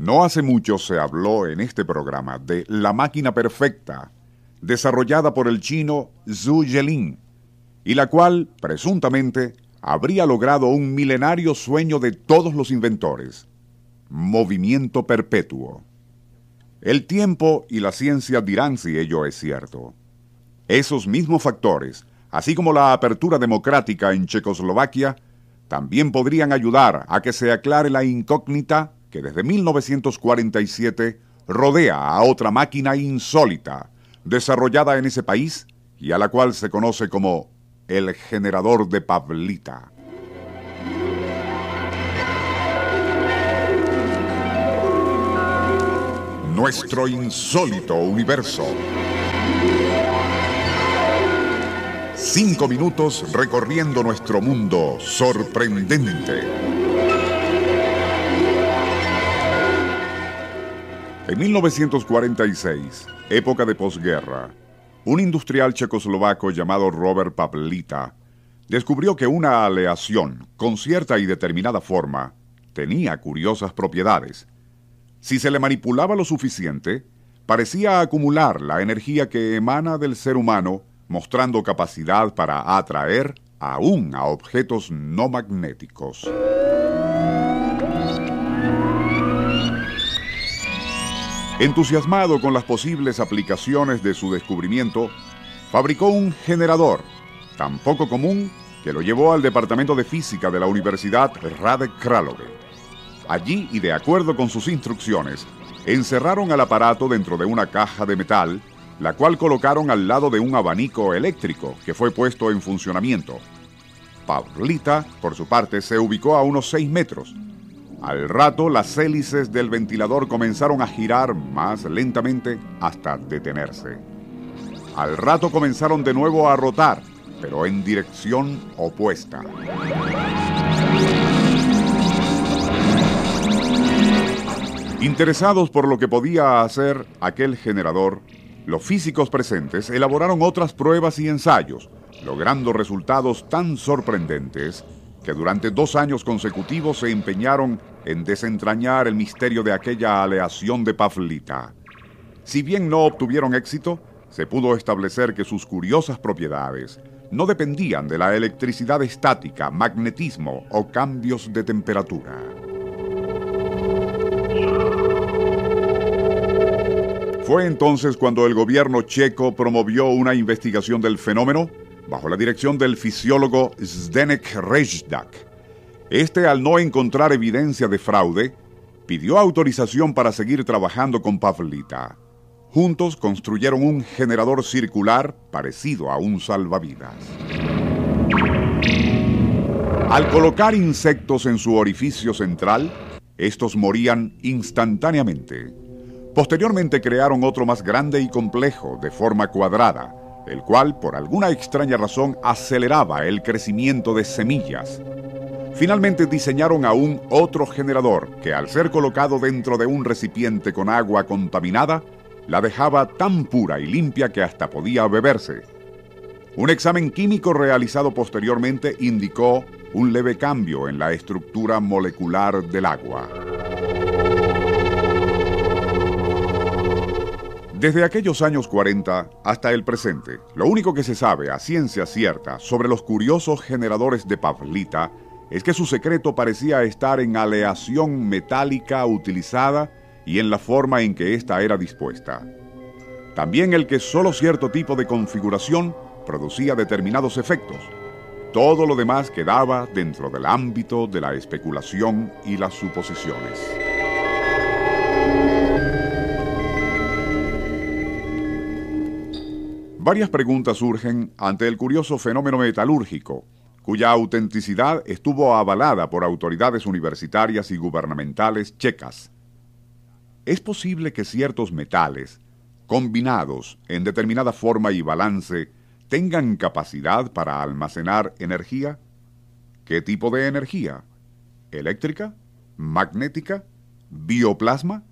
No hace mucho se habló en este programa de la máquina perfecta, desarrollada por el chino Zhu Yelin, y la cual, presuntamente, habría logrado un milenario sueño de todos los inventores, movimiento perpetuo. El tiempo y la ciencia dirán si ello es cierto. Esos mismos factores, así como la apertura democrática en Checoslovaquia, también podrían ayudar a que se aclare la incógnita que desde 1947 rodea a otra máquina insólita, desarrollada en ese país y a la cual se conoce como el generador de Pavlita. Nuestro insólito universo. Cinco minutos recorriendo nuestro mundo sorprendente. En 1946, época de posguerra, un industrial checoslovaco llamado Robert Pavlita descubrió que una aleación con cierta y determinada forma tenía curiosas propiedades. Si se le manipulaba lo suficiente, parecía acumular la energía que emana del ser humano, mostrando capacidad para atraer aún a objetos no magnéticos. Entusiasmado con las posibles aplicaciones de su descubrimiento, fabricó un generador tan poco común que lo llevó al Departamento de Física de la Universidad Radek Kralove. Allí, y de acuerdo con sus instrucciones, encerraron al aparato dentro de una caja de metal, la cual colocaron al lado de un abanico eléctrico que fue puesto en funcionamiento. Pavlita, por su parte, se ubicó a unos 6 metros, al rato, las hélices del ventilador comenzaron a girar más lentamente hasta detenerse. Al rato comenzaron de nuevo a rotar, pero en dirección opuesta. Interesados por lo que podía hacer aquel generador, los físicos presentes elaboraron otras pruebas y ensayos, logrando resultados tan sorprendentes durante dos años consecutivos se empeñaron en desentrañar el misterio de aquella aleación de Paflita. Si bien no obtuvieron éxito, se pudo establecer que sus curiosas propiedades no dependían de la electricidad estática, magnetismo o cambios de temperatura. Fue entonces cuando el gobierno checo promovió una investigación del fenómeno bajo la dirección del fisiólogo Zdenek Rejdak. Este, al no encontrar evidencia de fraude, pidió autorización para seguir trabajando con Pavlita. Juntos construyeron un generador circular parecido a un salvavidas. Al colocar insectos en su orificio central, estos morían instantáneamente. Posteriormente crearon otro más grande y complejo, de forma cuadrada, el cual, por alguna extraña razón, aceleraba el crecimiento de semillas. Finalmente diseñaron aún otro generador que al ser colocado dentro de un recipiente con agua contaminada, la dejaba tan pura y limpia que hasta podía beberse. Un examen químico realizado posteriormente indicó un leve cambio en la estructura molecular del agua. Desde aquellos años 40 hasta el presente, lo único que se sabe a ciencia cierta sobre los curiosos generadores de Pavlita es que su secreto parecía estar en aleación metálica utilizada y en la forma en que ésta era dispuesta. También el que solo cierto tipo de configuración producía determinados efectos. Todo lo demás quedaba dentro del ámbito de la especulación y las suposiciones. Varias preguntas surgen ante el curioso fenómeno metalúrgico, cuya autenticidad estuvo avalada por autoridades universitarias y gubernamentales checas. ¿Es posible que ciertos metales, combinados en determinada forma y balance, tengan capacidad para almacenar energía? ¿Qué tipo de energía? ¿Eléctrica? ¿Magnética? ¿Bioplasma?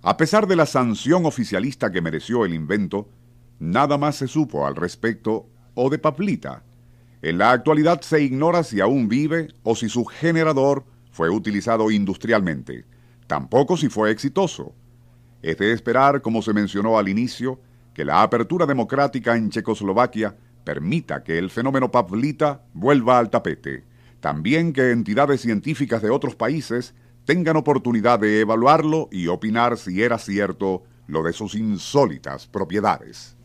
A pesar de la sanción oficialista que mereció el invento, nada más se supo al respecto o de Paplita. En la actualidad se ignora si aún vive o si su generador fue utilizado industrialmente, tampoco si fue exitoso. Es de esperar, como se mencionó al inicio, que la apertura democrática en Checoslovaquia permita que el fenómeno Pavlita vuelva al tapete. También que entidades científicas de otros países tengan oportunidad de evaluarlo y opinar si era cierto lo de sus insólitas propiedades.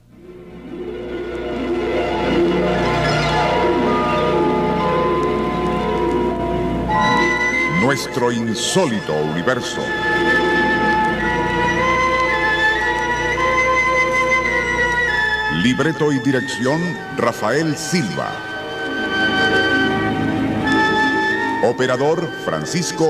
Nuestro insólito universo. Libreto y dirección Rafael Silva. Operador Francisco